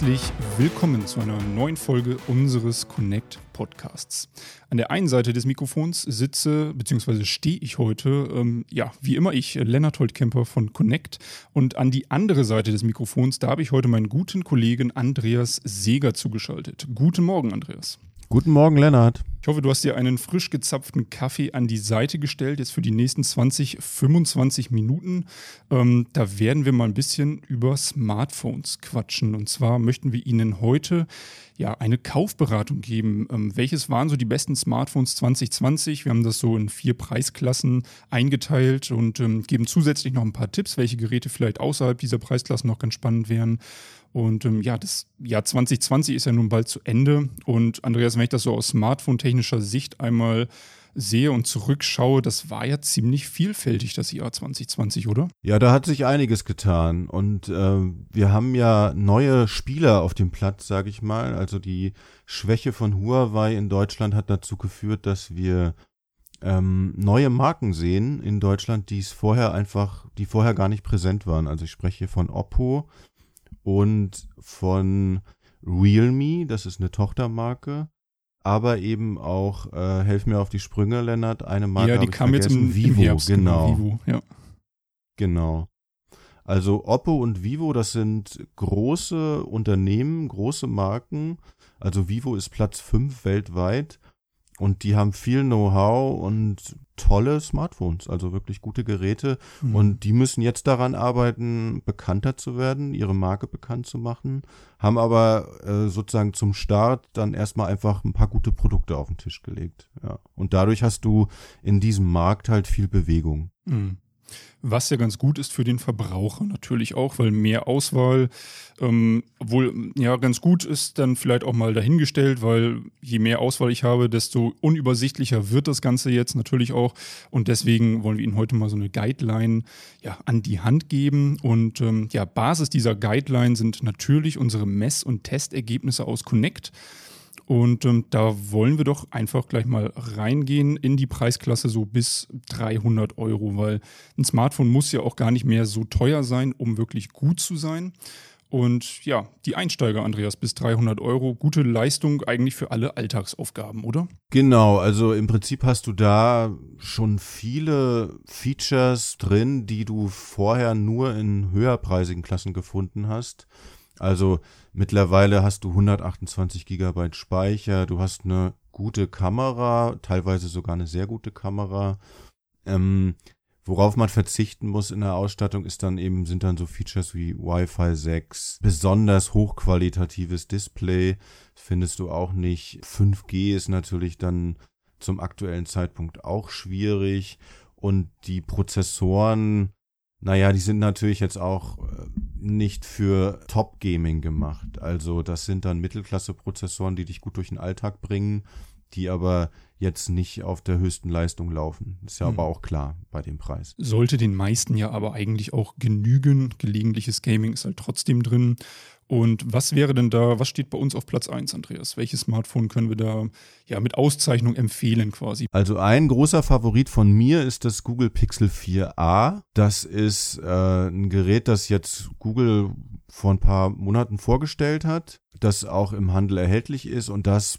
Herzlich willkommen zu einer neuen Folge unseres Connect Podcasts. An der einen Seite des Mikrofons sitze bzw. stehe ich heute, ähm, ja, wie immer ich, Lennart Holtkemper von Connect. Und an die andere Seite des Mikrofons, da habe ich heute meinen guten Kollegen Andreas Seeger zugeschaltet. Guten Morgen, Andreas. Guten Morgen, Lennart. Ich hoffe, du hast dir einen frisch gezapften Kaffee an die Seite gestellt, jetzt für die nächsten 20, 25 Minuten. Ähm, da werden wir mal ein bisschen über Smartphones quatschen. Und zwar möchten wir Ihnen heute ja eine Kaufberatung geben. Ähm, welches waren so die besten Smartphones 2020? Wir haben das so in vier Preisklassen eingeteilt und ähm, geben zusätzlich noch ein paar Tipps, welche Geräte vielleicht außerhalb dieser Preisklassen noch ganz spannend wären. Und ähm, ja, das Jahr 2020 ist ja nun bald zu Ende. Und Andreas, wenn ich das so aus smartphone-technischer Sicht einmal sehe und zurückschaue, das war ja ziemlich vielfältig, das Jahr 2020, oder? Ja, da hat sich einiges getan. Und äh, wir haben ja neue Spieler auf dem Platz, sage ich mal. Also die Schwäche von Huawei in Deutschland hat dazu geführt, dass wir ähm, neue Marken sehen in Deutschland, die es vorher einfach, die vorher gar nicht präsent waren. Also ich spreche von Oppo, und von Realme, das ist eine Tochtermarke, aber eben auch, äh, helf mir auf die Sprünge, Lennart, eine Marke. Ja, die kam jetzt im Vivo, im Herbst, genau. Vivo, ja. Genau. Also Oppo und Vivo, das sind große Unternehmen, große Marken. Also Vivo ist Platz 5 weltweit und die haben viel Know-how und tolle Smartphones, also wirklich gute Geräte. Mhm. Und die müssen jetzt daran arbeiten, bekannter zu werden, ihre Marke bekannt zu machen, haben aber äh, sozusagen zum Start dann erstmal einfach ein paar gute Produkte auf den Tisch gelegt. Ja. Und dadurch hast du in diesem Markt halt viel Bewegung. Mhm. Was ja ganz gut ist für den Verbraucher natürlich auch, weil mehr Auswahl ähm, wohl ja ganz gut ist, dann vielleicht auch mal dahingestellt, weil je mehr Auswahl ich habe, desto unübersichtlicher wird das Ganze jetzt natürlich auch. Und deswegen wollen wir Ihnen heute mal so eine Guideline ja, an die Hand geben. Und ähm, ja, Basis dieser Guideline sind natürlich unsere Mess- und Testergebnisse aus Connect. Und ähm, da wollen wir doch einfach gleich mal reingehen in die Preisklasse so bis 300 Euro, weil ein Smartphone muss ja auch gar nicht mehr so teuer sein, um wirklich gut zu sein. Und ja, die Einsteiger, Andreas, bis 300 Euro, gute Leistung eigentlich für alle Alltagsaufgaben, oder? Genau, also im Prinzip hast du da schon viele Features drin, die du vorher nur in höherpreisigen Klassen gefunden hast. Also mittlerweile hast du 128 Gigabyte Speicher, du hast eine gute Kamera, teilweise sogar eine sehr gute Kamera. Ähm, worauf man verzichten muss in der Ausstattung ist dann eben, sind dann so Features wie Wi-Fi 6, besonders hochqualitatives Display, findest du auch nicht. 5G ist natürlich dann zum aktuellen Zeitpunkt auch schwierig und die Prozessoren naja, die sind natürlich jetzt auch äh, nicht für Top-Gaming gemacht. Also das sind dann Mittelklasse-Prozessoren, die dich gut durch den Alltag bringen, die aber jetzt nicht auf der höchsten Leistung laufen. Ist ja hm. aber auch klar bei dem Preis. Sollte den meisten ja aber eigentlich auch genügen. Gelegentliches Gaming ist halt trotzdem drin. Und was wäre denn da, was steht bei uns auf Platz 1, Andreas? Welches Smartphone können wir da ja mit Auszeichnung empfehlen quasi? Also ein großer Favorit von mir ist das Google Pixel 4a. Das ist äh, ein Gerät, das jetzt Google vor ein paar Monaten vorgestellt hat, das auch im Handel erhältlich ist und das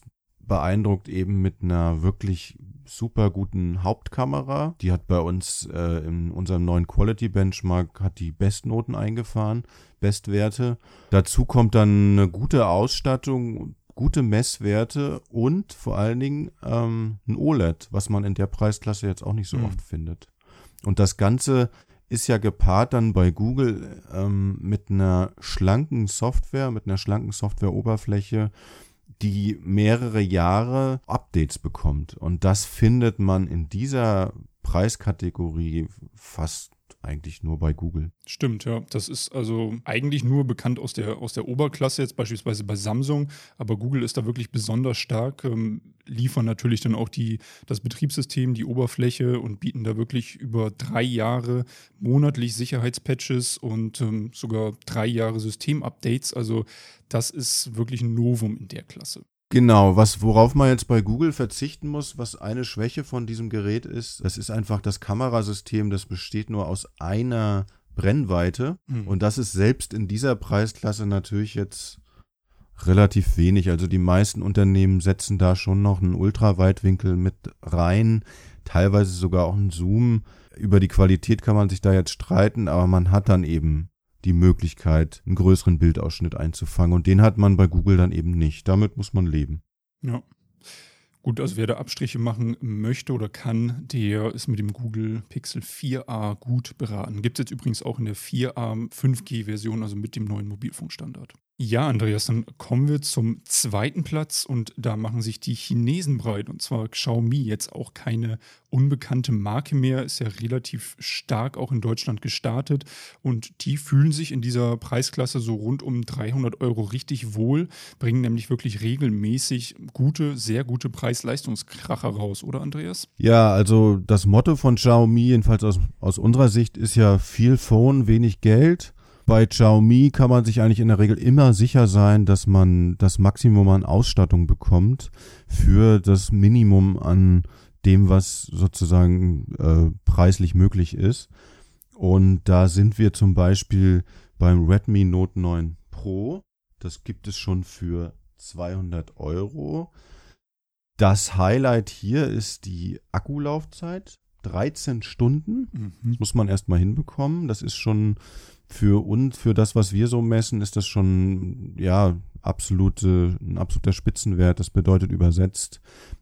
beeindruckt eben mit einer wirklich super guten Hauptkamera. Die hat bei uns äh, in unserem neuen Quality Benchmark hat die Bestnoten eingefahren, Bestwerte. Dazu kommt dann eine gute Ausstattung, gute Messwerte und vor allen Dingen ähm, ein OLED, was man in der Preisklasse jetzt auch nicht so mhm. oft findet. Und das Ganze ist ja gepaart dann bei Google ähm, mit einer schlanken Software, mit einer schlanken Softwareoberfläche, die mehrere Jahre Updates bekommt. Und das findet man in dieser Preiskategorie fast eigentlich nur bei Google. Stimmt, ja. Das ist also eigentlich nur bekannt aus der, aus der Oberklasse, jetzt beispielsweise bei Samsung, aber Google ist da wirklich besonders stark, ähm, liefern natürlich dann auch die, das Betriebssystem, die Oberfläche und bieten da wirklich über drei Jahre monatlich Sicherheitspatches und ähm, sogar drei Jahre Systemupdates. Also das ist wirklich ein Novum in der Klasse. Genau, was, worauf man jetzt bei Google verzichten muss, was eine Schwäche von diesem Gerät ist, das ist einfach das Kamerasystem, das besteht nur aus einer Brennweite. Mhm. Und das ist selbst in dieser Preisklasse natürlich jetzt relativ wenig. Also die meisten Unternehmen setzen da schon noch einen Ultraweitwinkel mit rein, teilweise sogar auch einen Zoom. Über die Qualität kann man sich da jetzt streiten, aber man hat dann eben die Möglichkeit, einen größeren Bildausschnitt einzufangen. Und den hat man bei Google dann eben nicht. Damit muss man leben. Ja. Gut, also wer da Abstriche machen möchte oder kann, der ist mit dem Google Pixel 4a gut beraten. Gibt es jetzt übrigens auch in der 4a 5G-Version, also mit dem neuen Mobilfunkstandard. Ja, Andreas, dann kommen wir zum zweiten Platz und da machen sich die Chinesen breit. Und zwar Xiaomi, jetzt auch keine unbekannte Marke mehr, ist ja relativ stark auch in Deutschland gestartet. Und die fühlen sich in dieser Preisklasse so rund um 300 Euro richtig wohl, bringen nämlich wirklich regelmäßig gute, sehr gute Preis-Leistungskracher raus, oder Andreas? Ja, also das Motto von Xiaomi, jedenfalls aus, aus unserer Sicht, ist ja viel Phone, wenig Geld bei Xiaomi kann man sich eigentlich in der Regel immer sicher sein, dass man das Maximum an Ausstattung bekommt für das Minimum an dem, was sozusagen äh, preislich möglich ist. Und da sind wir zum Beispiel beim Redmi Note 9 Pro. Das gibt es schon für 200 Euro. Das Highlight hier ist die Akkulaufzeit. 13 Stunden. Mhm. Das muss man erstmal hinbekommen. Das ist schon für uns, für das, was wir so messen, ist das schon, ja, absolute, ein absoluter Spitzenwert. Das bedeutet übersetzt,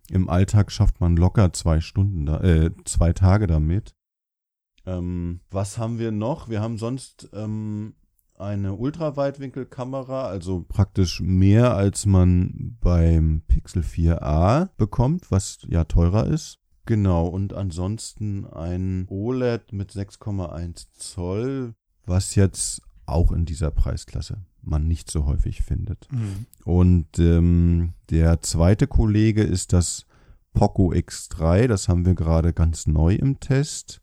im Alltag schafft man locker zwei Stunden, äh, zwei Tage damit. Ähm, was haben wir noch? Wir haben sonst ähm, eine Ultraweitwinkelkamera, also praktisch mehr als man beim Pixel 4a bekommt, was ja teurer ist. Genau, und ansonsten ein OLED mit 6,1 Zoll, was jetzt auch in dieser Preisklasse man nicht so häufig findet. Mhm. Und ähm, der zweite Kollege ist das Poco X3, das haben wir gerade ganz neu im Test.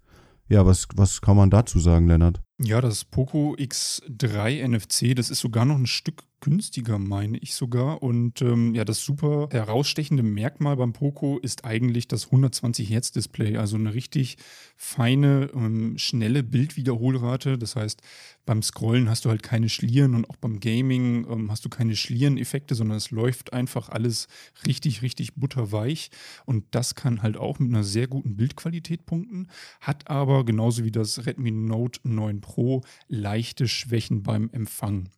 Ja, was, was kann man dazu sagen, Lennart? Ja, das Poco X3 NFC, das ist sogar noch ein Stück günstiger, meine ich sogar. Und ähm, ja, das super herausstechende Merkmal beim Poco ist eigentlich das 120 Hertz Display, also eine richtig feine, ähm, schnelle Bildwiederholrate. Das heißt, beim Scrollen hast du halt keine Schlieren und auch beim Gaming ähm, hast du keine Schliereneffekte, sondern es läuft einfach alles richtig, richtig butterweich. Und das kann halt auch mit einer sehr guten Bildqualität punkten, hat aber genauso wie das Redmi Note 9 Pro leichte Schwächen beim Empfang.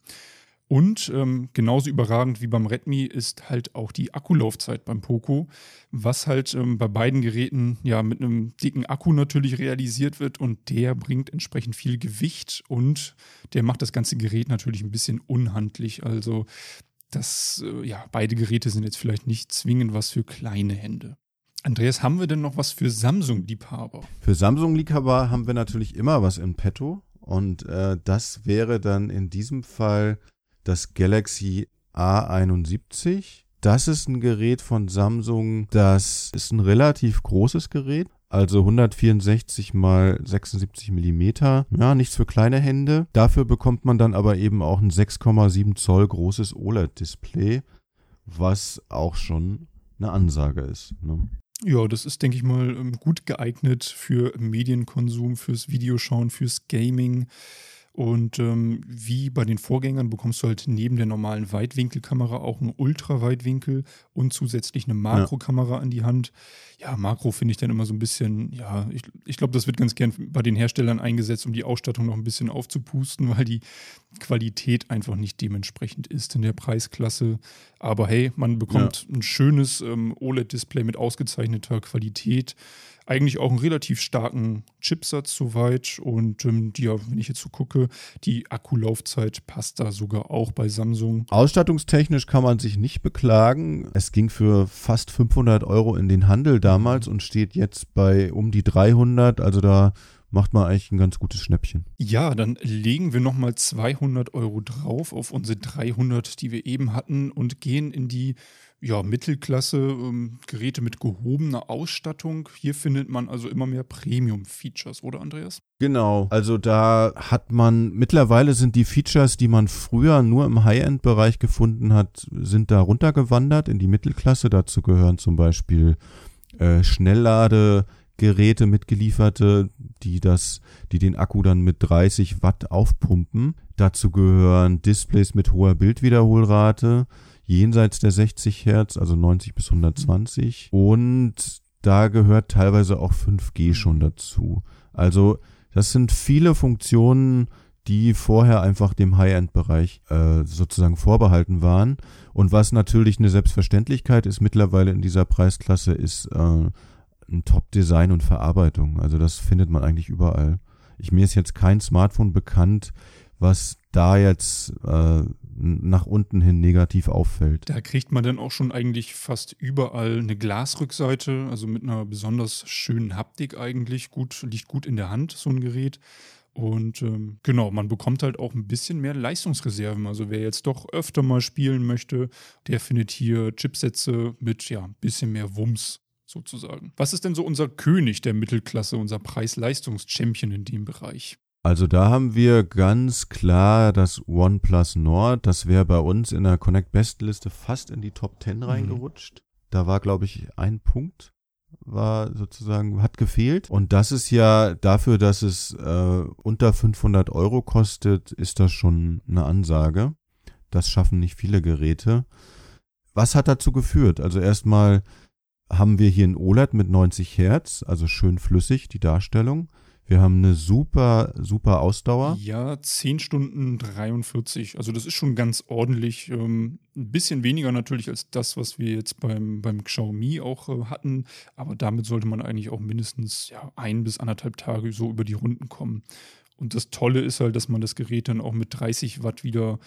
Und ähm, genauso überragend wie beim Redmi ist halt auch die Akkulaufzeit beim Poco, was halt ähm, bei beiden Geräten ja mit einem dicken Akku natürlich realisiert wird und der bringt entsprechend viel Gewicht und der macht das ganze Gerät natürlich ein bisschen unhandlich. Also das, äh, ja, beide Geräte sind jetzt vielleicht nicht zwingend was für kleine Hände. Andreas, haben wir denn noch was für Samsung-Liebhaber? Für Samsung-Liebhaber haben wir natürlich immer was in petto. Und äh, das wäre dann in diesem Fall das Galaxy A71. Das ist ein Gerät von Samsung, das ist ein relativ großes Gerät, also 164 mal 76 Millimeter. Ja, nichts für kleine Hände. Dafür bekommt man dann aber eben auch ein 6,7 Zoll großes OLED-Display, was auch schon eine Ansage ist. Ne? Ja, das ist, denke ich mal, ähm, gut geeignet für Medienkonsum, fürs Videoschauen, fürs Gaming. Und ähm, wie bei den Vorgängern bekommst du halt neben der normalen Weitwinkelkamera auch einen Ultraweitwinkel und zusätzlich eine Makrokamera ja. an die Hand. Ja, Makro finde ich dann immer so ein bisschen, ja, ich, ich glaube, das wird ganz gern bei den Herstellern eingesetzt, um die Ausstattung noch ein bisschen aufzupusten, weil die Qualität einfach nicht dementsprechend ist in der Preisklasse. Aber hey, man bekommt ja. ein schönes ähm, OLED-Display mit ausgezeichneter Qualität eigentlich auch einen relativ starken Chipsatz soweit. Und ähm, die, ja, wenn ich jetzt so gucke, die Akkulaufzeit passt da sogar auch bei Samsung. Ausstattungstechnisch kann man sich nicht beklagen. Es ging für fast 500 Euro in den Handel damals und steht jetzt bei um die 300. Also da macht man eigentlich ein ganz gutes Schnäppchen. Ja, dann legen wir nochmal 200 Euro drauf auf unsere 300, die wir eben hatten und gehen in die ja, Mittelklasse, ähm, Geräte mit gehobener Ausstattung. Hier findet man also immer mehr Premium-Features, oder Andreas? Genau, also da hat man, mittlerweile sind die Features, die man früher nur im High-End-Bereich gefunden hat, sind da runtergewandert in die Mittelklasse. Dazu gehören zum Beispiel äh, Schnellladegeräte mitgelieferte, die das, die den Akku dann mit 30 Watt aufpumpen. Dazu gehören Displays mit hoher Bildwiederholrate jenseits der 60 Hertz, also 90 bis 120. Und da gehört teilweise auch 5G schon dazu. Also das sind viele Funktionen, die vorher einfach dem High-End-Bereich äh, sozusagen vorbehalten waren. Und was natürlich eine Selbstverständlichkeit ist mittlerweile in dieser Preisklasse, ist äh, ein Top-Design und Verarbeitung. Also das findet man eigentlich überall. Ich, mir ist jetzt kein Smartphone bekannt, was da jetzt äh, nach unten hin negativ auffällt. Da kriegt man dann auch schon eigentlich fast überall eine Glasrückseite, also mit einer besonders schönen Haptik eigentlich. Gut, liegt gut in der Hand, so ein Gerät. Und ähm, genau, man bekommt halt auch ein bisschen mehr Leistungsreserven. Also wer jetzt doch öfter mal spielen möchte, der findet hier Chipsätze mit ja ein bisschen mehr Wumms sozusagen. Was ist denn so unser König der Mittelklasse, unser Preis-Leistungs-Champion in dem Bereich? Also da haben wir ganz klar das OnePlus Nord. Das wäre bei uns in der Connect Best Liste fast in die Top 10 mhm. reingerutscht. Da war, glaube ich, ein Punkt war sozusagen, hat gefehlt. Und das ist ja dafür, dass es äh, unter 500 Euro kostet, ist das schon eine Ansage. Das schaffen nicht viele Geräte. Was hat dazu geführt? Also erstmal haben wir hier ein OLED mit 90 Hertz, also schön flüssig, die Darstellung. Wir haben eine super, super Ausdauer. Ja, 10 Stunden 43. Also das ist schon ganz ordentlich. Ähm, ein bisschen weniger natürlich als das, was wir jetzt beim, beim Xiaomi auch äh, hatten. Aber damit sollte man eigentlich auch mindestens ja, ein bis anderthalb Tage so über die Runden kommen. Und das Tolle ist halt, dass man das Gerät dann auch mit 30 Watt wieder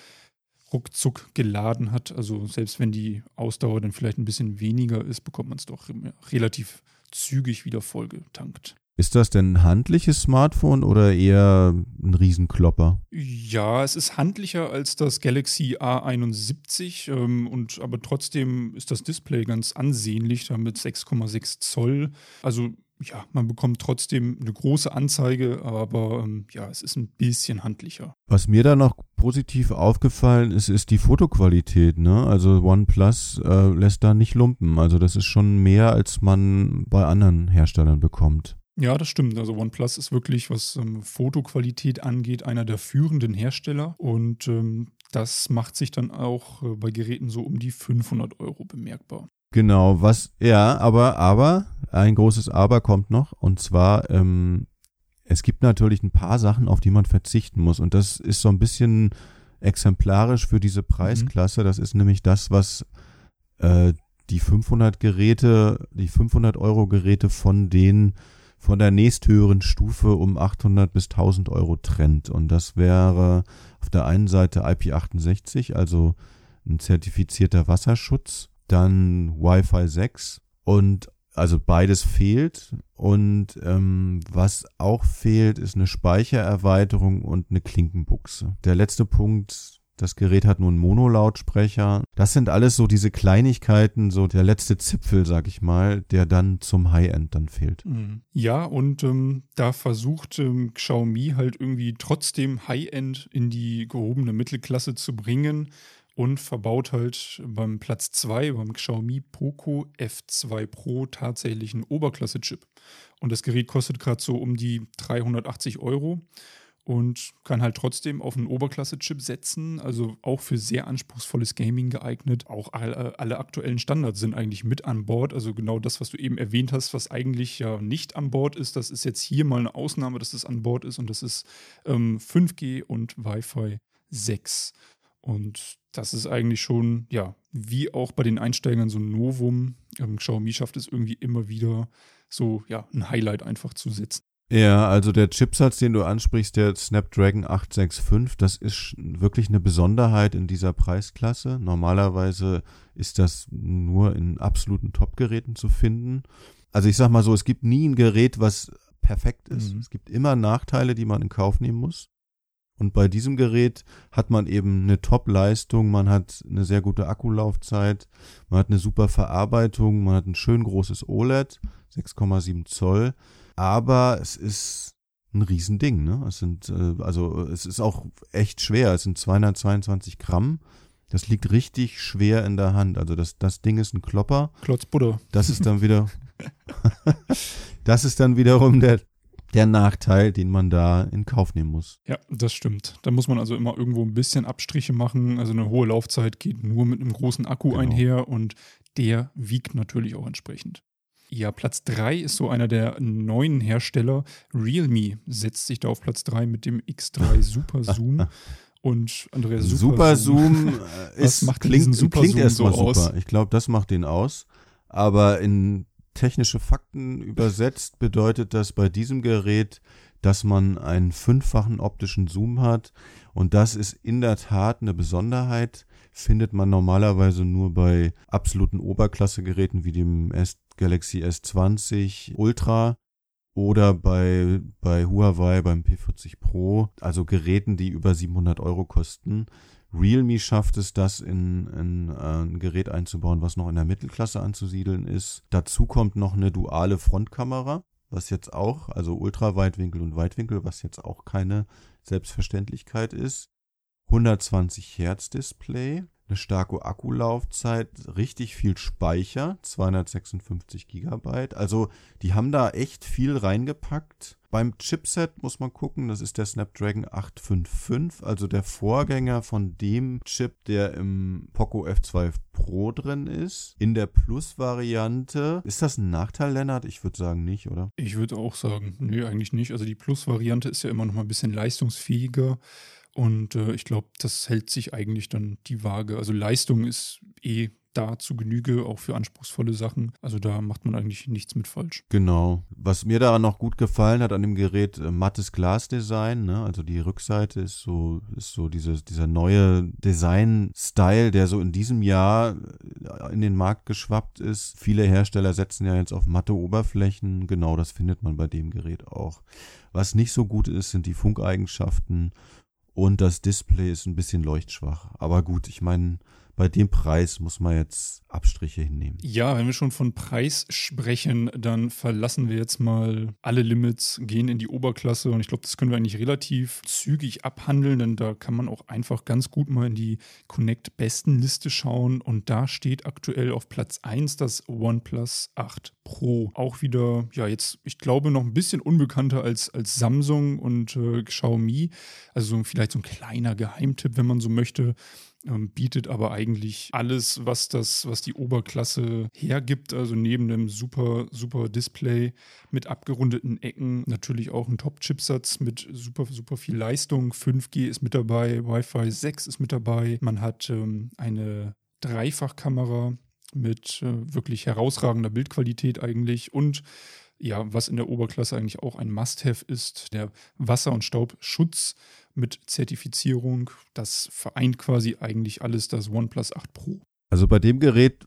ruckzuck geladen hat. Also selbst wenn die Ausdauer dann vielleicht ein bisschen weniger ist, bekommt man es doch relativ zügig wieder vollgetankt. Ist das denn ein handliches Smartphone oder eher ein Riesenklopper? Ja, es ist handlicher als das Galaxy A71 ähm, und aber trotzdem ist das Display ganz ansehnlich, damit 6,6 Zoll. Also ja, man bekommt trotzdem eine große Anzeige, aber ähm, ja, es ist ein bisschen handlicher. Was mir da noch positiv aufgefallen ist, ist die Fotoqualität. Ne? Also OnePlus äh, lässt da nicht lumpen. Also das ist schon mehr, als man bei anderen Herstellern bekommt. Ja, das stimmt. Also OnePlus ist wirklich, was ähm, Fotoqualität angeht, einer der führenden Hersteller. Und ähm, das macht sich dann auch äh, bei Geräten so um die 500 Euro bemerkbar. Genau, was, ja, aber, aber, ein großes Aber kommt noch. Und zwar, ähm, es gibt natürlich ein paar Sachen, auf die man verzichten muss. Und das ist so ein bisschen exemplarisch für diese Preisklasse. Mhm. Das ist nämlich das, was äh, die 500 Geräte, die 500 Euro Geräte von den von der nächsthöheren Stufe um 800 bis 1000 Euro trennt. Und das wäre auf der einen Seite IP68, also ein zertifizierter Wasserschutz, dann Wi-Fi 6 und also beides fehlt. Und ähm, was auch fehlt, ist eine Speichererweiterung und eine Klinkenbuchse. Der letzte Punkt das Gerät hat nur einen Monolautsprecher. Das sind alles so diese Kleinigkeiten, so der letzte Zipfel, sag ich mal, der dann zum High-End dann fehlt. Mhm. Ja, und ähm, da versucht ähm, Xiaomi halt irgendwie trotzdem High-End in die gehobene Mittelklasse zu bringen und verbaut halt beim Platz 2, beim Xiaomi Poco F2 Pro tatsächlich einen Oberklasse-Chip. Und das Gerät kostet gerade so um die 380 Euro und kann halt trotzdem auf einen Oberklasse-Chip setzen, also auch für sehr anspruchsvolles Gaming geeignet. Auch alle, alle, aktuellen Standards sind eigentlich mit an Bord. Also genau das, was du eben erwähnt hast, was eigentlich ja nicht an Bord ist, das ist jetzt hier mal eine Ausnahme, dass es an Bord ist und das ist ähm, 5G und Wi-Fi 6. Und das ist eigentlich schon, ja, wie auch bei den Einsteigern so ein Novum. Ähm, Xiaomi schafft es irgendwie immer wieder, so, ja, ein Highlight einfach zu setzen. Ja, also der Chipsatz, den du ansprichst, der Snapdragon 865, das ist wirklich eine Besonderheit in dieser Preisklasse. Normalerweise ist das nur in absoluten Top-Geräten zu finden. Also ich sag mal so, es gibt nie ein Gerät, was perfekt ist. Mhm. Es gibt immer Nachteile, die man in Kauf nehmen muss. Und bei diesem Gerät hat man eben eine Top-Leistung, man hat eine sehr gute Akkulaufzeit, man hat eine super Verarbeitung, man hat ein schön großes OLED, 6,7 Zoll, aber es ist ein Riesending, ne? Es sind, äh, also es ist auch echt schwer, es sind 222 Gramm. Das liegt richtig schwer in der Hand. Also das, das Ding ist ein Klopper. Klotz Butter. Das ist dann wieder, das ist dann wiederum der, der Nachteil, den man da in Kauf nehmen muss. Ja, das stimmt. Da muss man also immer irgendwo ein bisschen Abstriche machen. Also eine hohe Laufzeit geht nur mit einem großen Akku genau. einher und der wiegt natürlich auch entsprechend. Ja, Platz 3 ist so einer der neuen Hersteller. Realme setzt sich da auf Platz 3 mit dem X3 Super Zoom. Und Andreas Super, Super Zoom, Zoom ist, klingt, Super klingt erstmal so super. Ich glaube, das macht den aus. Aber in technische Fakten übersetzt bedeutet das bei diesem Gerät, dass man einen fünffachen optischen Zoom hat. Und das ist in der Tat eine Besonderheit. Findet man normalerweise nur bei absoluten Oberklasse-Geräten wie dem S Galaxy S20 Ultra oder bei, bei Huawei beim P40 Pro, also Geräten, die über 700 Euro kosten. Realme schafft es, das in, in äh, ein Gerät einzubauen, was noch in der Mittelklasse anzusiedeln ist. Dazu kommt noch eine duale Frontkamera, was jetzt auch, also Ultraweitwinkel und Weitwinkel, was jetzt auch keine Selbstverständlichkeit ist. 120 Hertz Display, eine starke Akkulaufzeit, richtig viel Speicher, 256 Gigabyte. Also die haben da echt viel reingepackt. Beim Chipset muss man gucken, das ist der Snapdragon 855, also der Vorgänger von dem Chip, der im Poco F2 Pro drin ist. In der Plus-Variante. Ist das ein Nachteil, Lennart? Ich würde sagen nicht, oder? Ich würde auch sagen, nee, eigentlich nicht. Also die Plus-Variante ist ja immer noch mal ein bisschen leistungsfähiger. Und äh, ich glaube, das hält sich eigentlich dann die Waage. Also Leistung ist eh da zu Genüge, auch für anspruchsvolle Sachen. Also da macht man eigentlich nichts mit falsch. Genau. Was mir daran noch gut gefallen hat an dem Gerät, äh, mattes Glasdesign. Ne? Also die Rückseite ist so, ist so diese, dieser neue Design-Style, der so in diesem Jahr äh, in den Markt geschwappt ist. Viele Hersteller setzen ja jetzt auf matte Oberflächen. Genau das findet man bei dem Gerät auch. Was nicht so gut ist, sind die Funkeigenschaften und das Display ist ein bisschen leuchtschwach. Aber gut, ich meine, bei dem Preis muss man jetzt Abstriche hinnehmen. Ja, wenn wir schon von Preis sprechen, dann verlassen wir jetzt mal alle Limits, gehen in die Oberklasse und ich glaube, das können wir eigentlich relativ zügig abhandeln, denn da kann man auch einfach ganz gut mal in die Connect Besten Liste schauen und da steht aktuell auf Platz 1 das OnePlus 8 Pro. Auch wieder, ja, jetzt, ich glaube, noch ein bisschen unbekannter als, als Samsung und äh, Xiaomi. Also vielleicht so ein kleiner Geheimtipp, wenn man so möchte ähm, bietet aber eigentlich alles, was das, was die Oberklasse hergibt. Also neben dem super, super Display mit abgerundeten Ecken natürlich auch ein Top-Chipsatz mit super, super viel Leistung. 5G ist mit dabei, Wi-Fi 6 ist mit dabei. Man hat ähm, eine Dreifachkamera mit äh, wirklich herausragender Bildqualität eigentlich und ja, was in der Oberklasse eigentlich auch ein Must-Have ist, der Wasser- und Staubschutz mit Zertifizierung. Das vereint quasi eigentlich alles das OnePlus 8 Pro. Also bei dem Gerät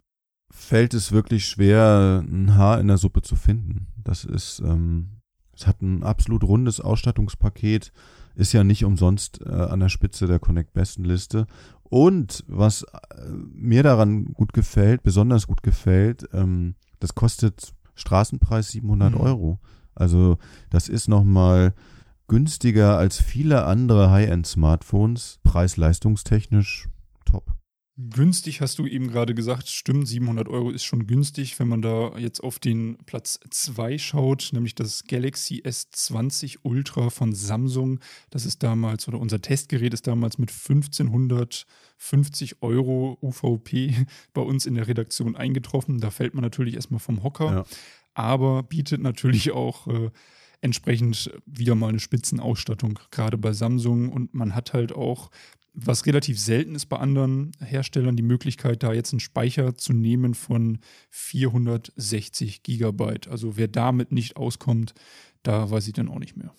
fällt es wirklich schwer, ein Haar in der Suppe zu finden. Das ist, ähm, es hat ein absolut rundes Ausstattungspaket, ist ja nicht umsonst äh, an der Spitze der Connect Besten Liste. Und was äh, mir daran gut gefällt, besonders gut gefällt, ähm, das kostet Straßenpreis 700 mhm. Euro. Also das ist nochmal günstiger als viele andere High-End-Smartphones, preis-leistungstechnisch top. Günstig hast du eben gerade gesagt, stimmt, 700 Euro ist schon günstig, wenn man da jetzt auf den Platz 2 schaut, nämlich das Galaxy S20 Ultra von Samsung. Das ist damals, oder unser Testgerät ist damals mit 1550 Euro UVP bei uns in der Redaktion eingetroffen. Da fällt man natürlich erstmal vom Hocker, ja. aber bietet natürlich auch äh, entsprechend wieder mal eine Spitzenausstattung, gerade bei Samsung. Und man hat halt auch was relativ selten ist bei anderen Herstellern, die Möglichkeit, da jetzt einen Speicher zu nehmen von 460 Gigabyte. Also wer damit nicht auskommt, da weiß ich dann auch nicht mehr.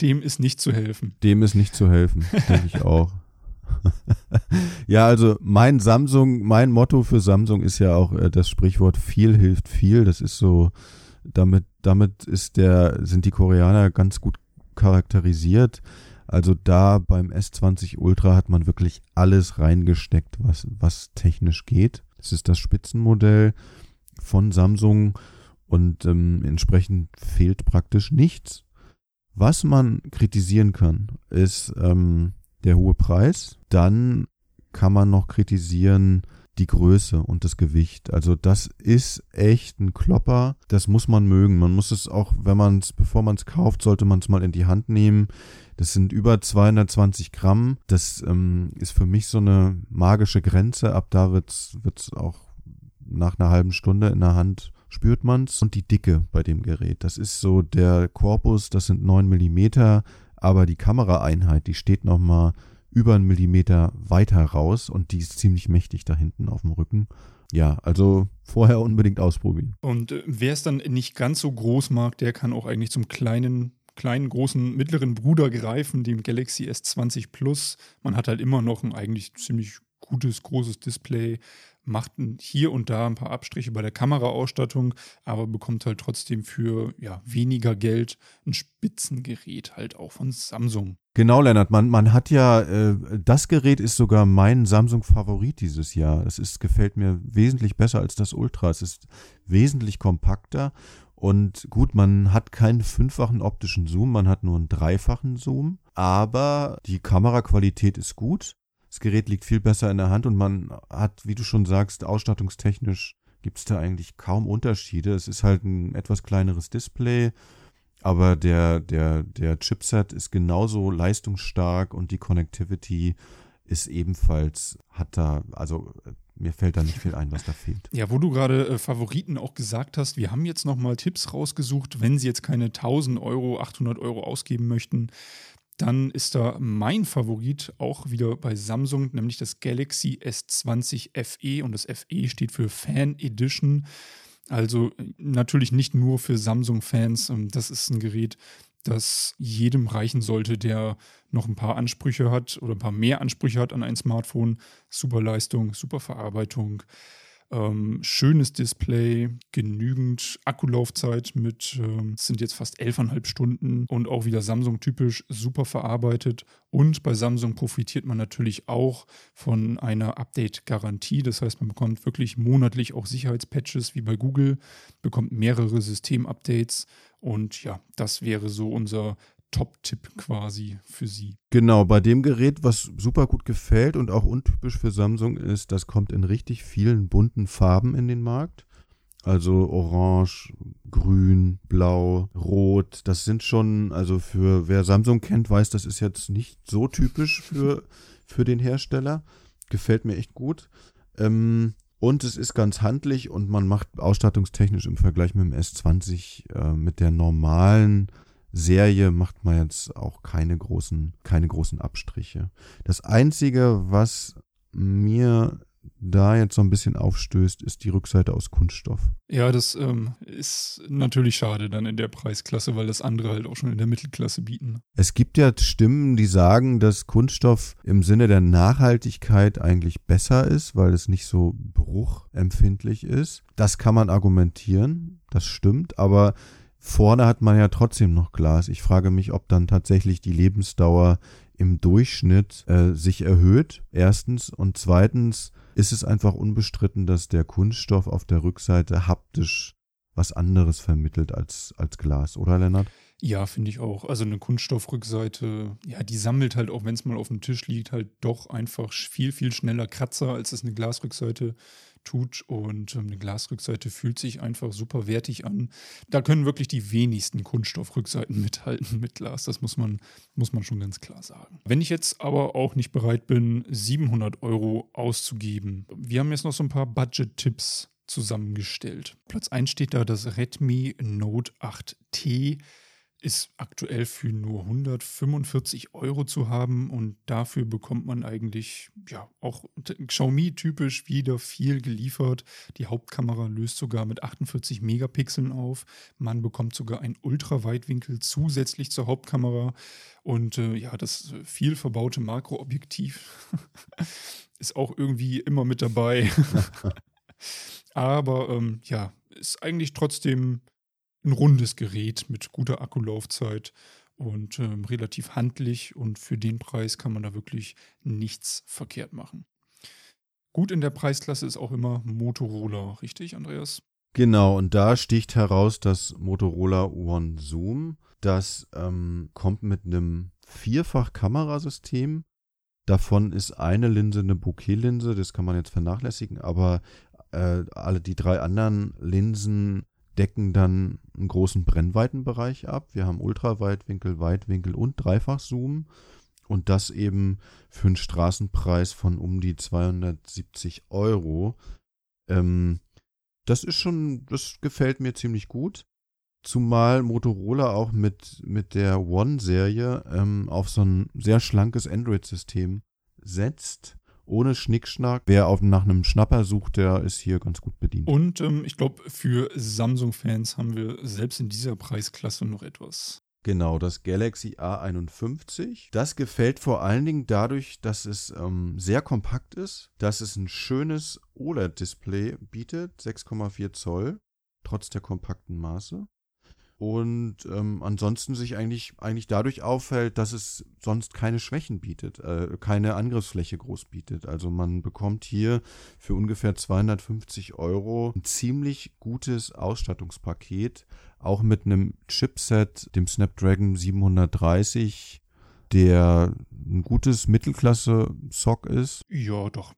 Dem ist nicht zu helfen. Dem ist nicht zu helfen, denke ich auch. ja, also mein Samsung, mein Motto für Samsung ist ja auch äh, das Sprichwort viel hilft viel. Das ist so Damit, damit ist der, sind die Koreaner ganz gut charakterisiert. Also da beim S20 Ultra hat man wirklich alles reingesteckt, was, was technisch geht. Das ist das Spitzenmodell von Samsung und ähm, entsprechend fehlt praktisch nichts. Was man kritisieren kann, ist ähm, der hohe Preis. Dann kann man noch kritisieren die Größe und das Gewicht. Also das ist echt ein Klopper. Das muss man mögen. Man muss es auch, wenn man es, bevor man es kauft, sollte man es mal in die Hand nehmen. Das sind über 220 Gramm. Das ähm, ist für mich so eine magische Grenze. Ab da wird es auch nach einer halben Stunde in der Hand spürt man's. Und die Dicke bei dem Gerät. Das ist so der Korpus, das sind 9 Millimeter, aber die Kameraeinheit, die steht nochmal über einen Millimeter weiter raus und die ist ziemlich mächtig da hinten auf dem Rücken. Ja, also vorher unbedingt ausprobieren. Und äh, wer es dann nicht ganz so groß mag, der kann auch eigentlich zum kleinen kleinen, großen, mittleren Bruder greifen, dem Galaxy S20 Plus. Man hat halt immer noch ein eigentlich ziemlich gutes, großes Display, macht hier und da ein paar Abstriche bei der Kameraausstattung, aber bekommt halt trotzdem für ja, weniger Geld ein Spitzengerät halt auch von Samsung. Genau, Lennart, man, man hat ja, äh, das Gerät ist sogar mein Samsung-Favorit dieses Jahr. Es ist, gefällt mir wesentlich besser als das Ultra. Es ist wesentlich kompakter und gut, man hat keinen fünffachen optischen Zoom, man hat nur einen dreifachen Zoom, aber die Kameraqualität ist gut. Das Gerät liegt viel besser in der Hand und man hat, wie du schon sagst, ausstattungstechnisch gibt es da eigentlich kaum Unterschiede. Es ist halt ein etwas kleineres Display, aber der, der, der Chipset ist genauso leistungsstark und die Connectivity ist ebenfalls, hat da, also mir fällt da nicht viel ein, was da fehlt. Ja, wo du gerade äh, Favoriten auch gesagt hast, wir haben jetzt nochmal Tipps rausgesucht, wenn Sie jetzt keine 1000 Euro, 800 Euro ausgeben möchten, dann ist da mein Favorit auch wieder bei Samsung, nämlich das Galaxy S20 FE und das FE steht für Fan Edition. Also äh, natürlich nicht nur für Samsung-Fans. Das ist ein Gerät, das jedem reichen sollte, der noch ein paar Ansprüche hat oder ein paar mehr Ansprüche hat an ein Smartphone. Super Leistung, super Verarbeitung, ähm, schönes Display, genügend Akkulaufzeit mit, ähm, sind jetzt fast 11,5 Stunden und auch wieder Samsung-typisch super verarbeitet. Und bei Samsung profitiert man natürlich auch von einer Update-Garantie. Das heißt, man bekommt wirklich monatlich auch Sicherheitspatches wie bei Google, bekommt mehrere System-Updates. Und ja, das wäre so unser Top-Tipp quasi für Sie. Genau, bei dem Gerät, was super gut gefällt und auch untypisch für Samsung ist, das kommt in richtig vielen bunten Farben in den Markt. Also orange, grün, blau, rot. Das sind schon, also für wer Samsung kennt, weiß, das ist jetzt nicht so typisch für, für den Hersteller. Gefällt mir echt gut. Ähm, und es ist ganz handlich und man macht ausstattungstechnisch im Vergleich mit dem S20 äh, mit der normalen Serie macht man jetzt auch keine großen, keine großen Abstriche. Das Einzige, was mir da jetzt so ein bisschen aufstößt, ist die Rückseite aus Kunststoff. Ja, das ähm, ist natürlich schade dann in der Preisklasse, weil das andere halt auch schon in der Mittelklasse bieten. Es gibt ja Stimmen, die sagen, dass Kunststoff im Sinne der Nachhaltigkeit eigentlich besser ist, weil es nicht so bruchempfindlich ist. Das kann man argumentieren, das stimmt, aber Vorne hat man ja trotzdem noch Glas. Ich frage mich, ob dann tatsächlich die Lebensdauer im Durchschnitt äh, sich erhöht. Erstens. Und zweitens ist es einfach unbestritten, dass der Kunststoff auf der Rückseite haptisch was anderes vermittelt als, als Glas, oder Lennart? Ja, finde ich auch. Also eine Kunststoffrückseite, ja, die sammelt halt auch, wenn es mal auf dem Tisch liegt, halt doch einfach viel, viel schneller Kratzer, als es eine Glasrückseite tut. Und ähm, eine Glasrückseite fühlt sich einfach super wertig an. Da können wirklich die wenigsten Kunststoffrückseiten mithalten mit Glas. Das muss man, muss man schon ganz klar sagen. Wenn ich jetzt aber auch nicht bereit bin, 700 Euro auszugeben, wir haben jetzt noch so ein paar Budget-Tipps zusammengestellt. Platz 1 steht da das Redmi Note 8T ist aktuell für nur 145 Euro zu haben und dafür bekommt man eigentlich ja auch Xiaomi-typisch wieder viel geliefert. Die Hauptkamera löst sogar mit 48 Megapixeln auf. Man bekommt sogar ein Ultraweitwinkel zusätzlich zur Hauptkamera und äh, ja, das viel verbaute Makroobjektiv ist auch irgendwie immer mit dabei. Aber ähm, ja, ist eigentlich trotzdem ein rundes Gerät mit guter Akkulaufzeit und ähm, relativ handlich und für den Preis kann man da wirklich nichts verkehrt machen. Gut in der Preisklasse ist auch immer Motorola, richtig, Andreas? Genau, und da sticht heraus das Motorola One Zoom. Das ähm, kommt mit einem Vierfach-Kamerasystem. Davon ist eine Linse eine Bokeh-Linse, das kann man jetzt vernachlässigen, aber äh, alle die drei anderen Linsen decken dann einen großen Brennweitenbereich ab. Wir haben Ultraweitwinkel, Weitwinkel und Dreifachzoom. Und das eben für einen Straßenpreis von um die 270 Euro. Ähm, das ist schon, das gefällt mir ziemlich gut. Zumal Motorola auch mit, mit der One-Serie ähm, auf so ein sehr schlankes Android-System setzt ohne Schnickschnack. Wer auf, nach einem Schnapper sucht, der ist hier ganz gut bedient. Und ähm, ich glaube, für Samsung-Fans haben wir selbst in dieser Preisklasse noch etwas. Genau, das Galaxy A51. Das gefällt vor allen Dingen dadurch, dass es ähm, sehr kompakt ist, dass es ein schönes OLED-Display bietet, 6,4 Zoll, trotz der kompakten Maße und ähm, ansonsten sich eigentlich, eigentlich dadurch auffällt, dass es sonst keine Schwächen bietet, äh, keine Angriffsfläche groß bietet. Also man bekommt hier für ungefähr 250 Euro ein ziemlich gutes Ausstattungspaket, auch mit einem Chipset, dem Snapdragon 730, der ein gutes Mittelklasse-Sock ist. Ja, doch.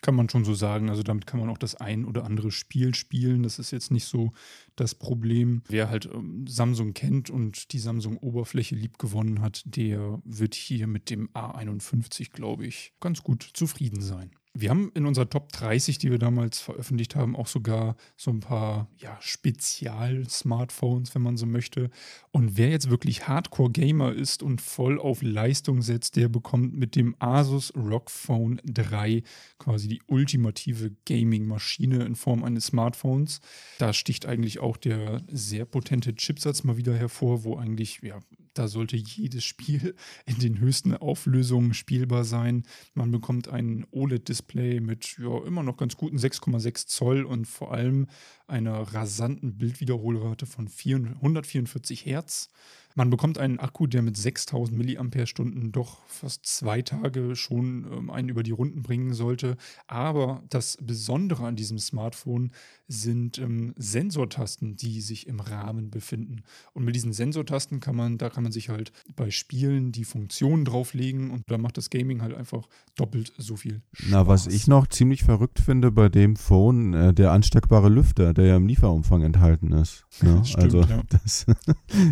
Kann man schon so sagen. Also damit kann man auch das ein oder andere Spiel spielen. Das ist jetzt nicht so das Problem. Wer halt ähm, Samsung kennt und die Samsung-Oberfläche liebgewonnen hat, der wird hier mit dem A51, glaube ich, ganz gut zufrieden sein. Wir haben in unserer Top 30, die wir damals veröffentlicht haben, auch sogar so ein paar ja, Spezial-Smartphones, wenn man so möchte. Und wer jetzt wirklich Hardcore-Gamer ist und voll auf Leistung setzt, der bekommt mit dem Asus ROG Phone 3 quasi die ultimative Gaming-Maschine in Form eines Smartphones. Da sticht eigentlich auch der sehr potente Chipsatz mal wieder hervor, wo eigentlich ja, da sollte jedes Spiel in den höchsten Auflösungen spielbar sein. Man bekommt ein OLED-Display mit ja, immer noch ganz guten 6,6 Zoll und vor allem einer rasanten Bildwiederholrate von 144 Hertz. Man bekommt einen Akku, der mit 6000 mAh doch fast zwei Tage schon ähm, einen über die Runden bringen sollte. Aber das Besondere an diesem Smartphone sind ähm, Sensortasten, die sich im Rahmen befinden. Und mit diesen Sensortasten kann man, da kann man sich halt bei Spielen die Funktionen drauflegen und da macht das Gaming halt einfach doppelt so viel Spaß. Na, was ich noch ziemlich verrückt finde bei dem Phone, äh, der ansteckbare Lüfter, der ja im Lieferumfang enthalten ist. Ne? Stimmt, also ja. das,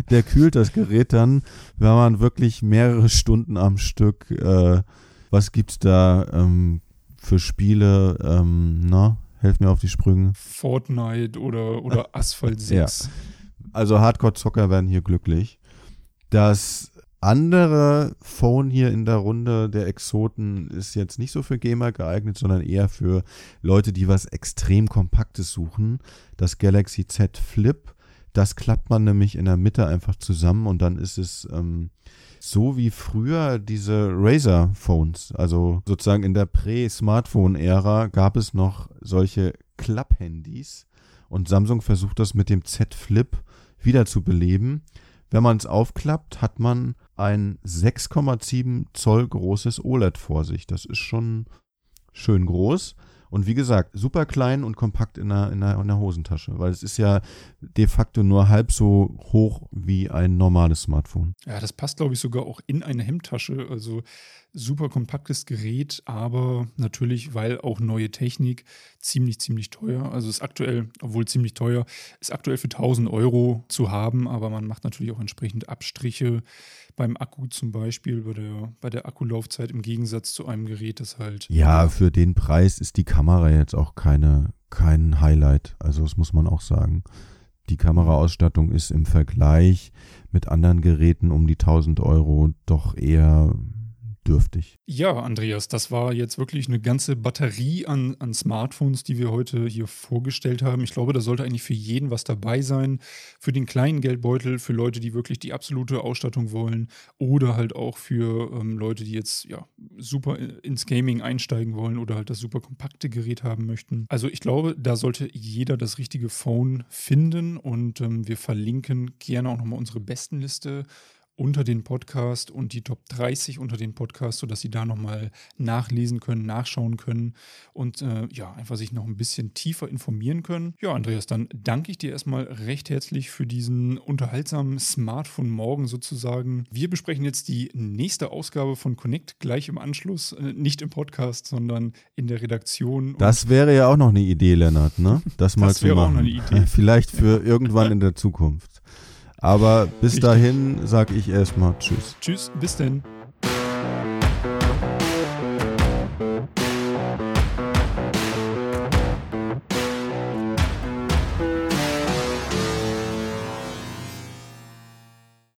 der kühlt das Gerät dann, wenn man wirklich mehrere Stunden am Stück, äh, was gibt's da ähm, für Spiele, ähm, na, helf mir auf die Sprünge. Fortnite oder, oder Asphalt 6. Ja. Also Hardcore-Zocker werden hier glücklich. Das andere Phone hier in der Runde der Exoten ist jetzt nicht so für Gamer geeignet, sondern eher für Leute, die was extrem Kompaktes suchen. Das Galaxy Z Flip das klappt man nämlich in der Mitte einfach zusammen und dann ist es ähm, so wie früher diese Razer-Phones. Also sozusagen in der Prä-Smartphone-Ära gab es noch solche Klapp-Handys und Samsung versucht das mit dem Z Flip wieder zu beleben. Wenn man es aufklappt, hat man ein 6,7 Zoll großes OLED vor sich. Das ist schon schön groß. Und wie gesagt, super klein und kompakt in der, in, der, in der Hosentasche, weil es ist ja de facto nur halb so hoch wie ein normales Smartphone. Ja, das passt, glaube ich, sogar auch in eine Hemdtasche. Also super kompaktes Gerät, aber natürlich, weil auch neue Technik, ziemlich, ziemlich teuer. Also ist aktuell, obwohl ziemlich teuer, ist aktuell für 1000 Euro zu haben, aber man macht natürlich auch entsprechend Abstriche beim Akku zum Beispiel, bei der, bei der Akkulaufzeit im Gegensatz zu einem Gerät, das halt. Ja, für den Preis ist die Kamera jetzt auch keine, kein Highlight. Also das muss man auch sagen. Die Kameraausstattung ist im Vergleich mit anderen Geräten um die 1000 Euro doch eher dürftig. Ja, Andreas, das war jetzt wirklich eine ganze Batterie an, an Smartphones, die wir heute hier vorgestellt haben. Ich glaube, da sollte eigentlich für jeden was dabei sein. Für den kleinen Geldbeutel, für Leute, die wirklich die absolute Ausstattung wollen oder halt auch für ähm, Leute, die jetzt ja super ins Gaming einsteigen wollen oder halt das super kompakte Gerät haben möchten. Also ich glaube, da sollte jeder das richtige Phone finden und ähm, wir verlinken gerne auch nochmal unsere Bestenliste unter den Podcast und die Top 30 unter den Podcast, sodass Sie da nochmal nachlesen können, nachschauen können und äh, ja, einfach sich noch ein bisschen tiefer informieren können. Ja, Andreas, dann danke ich dir erstmal recht herzlich für diesen unterhaltsamen Smartphone morgen sozusagen. Wir besprechen jetzt die nächste Ausgabe von Connect gleich im Anschluss, äh, nicht im Podcast, sondern in der Redaktion. Das wäre ja auch noch eine Idee, Lennart, ne? Das mal das zu machen. Auch eine Idee. Vielleicht für irgendwann in der Zukunft. Aber bis dahin sage ich erstmal Tschüss. Tschüss, bis denn.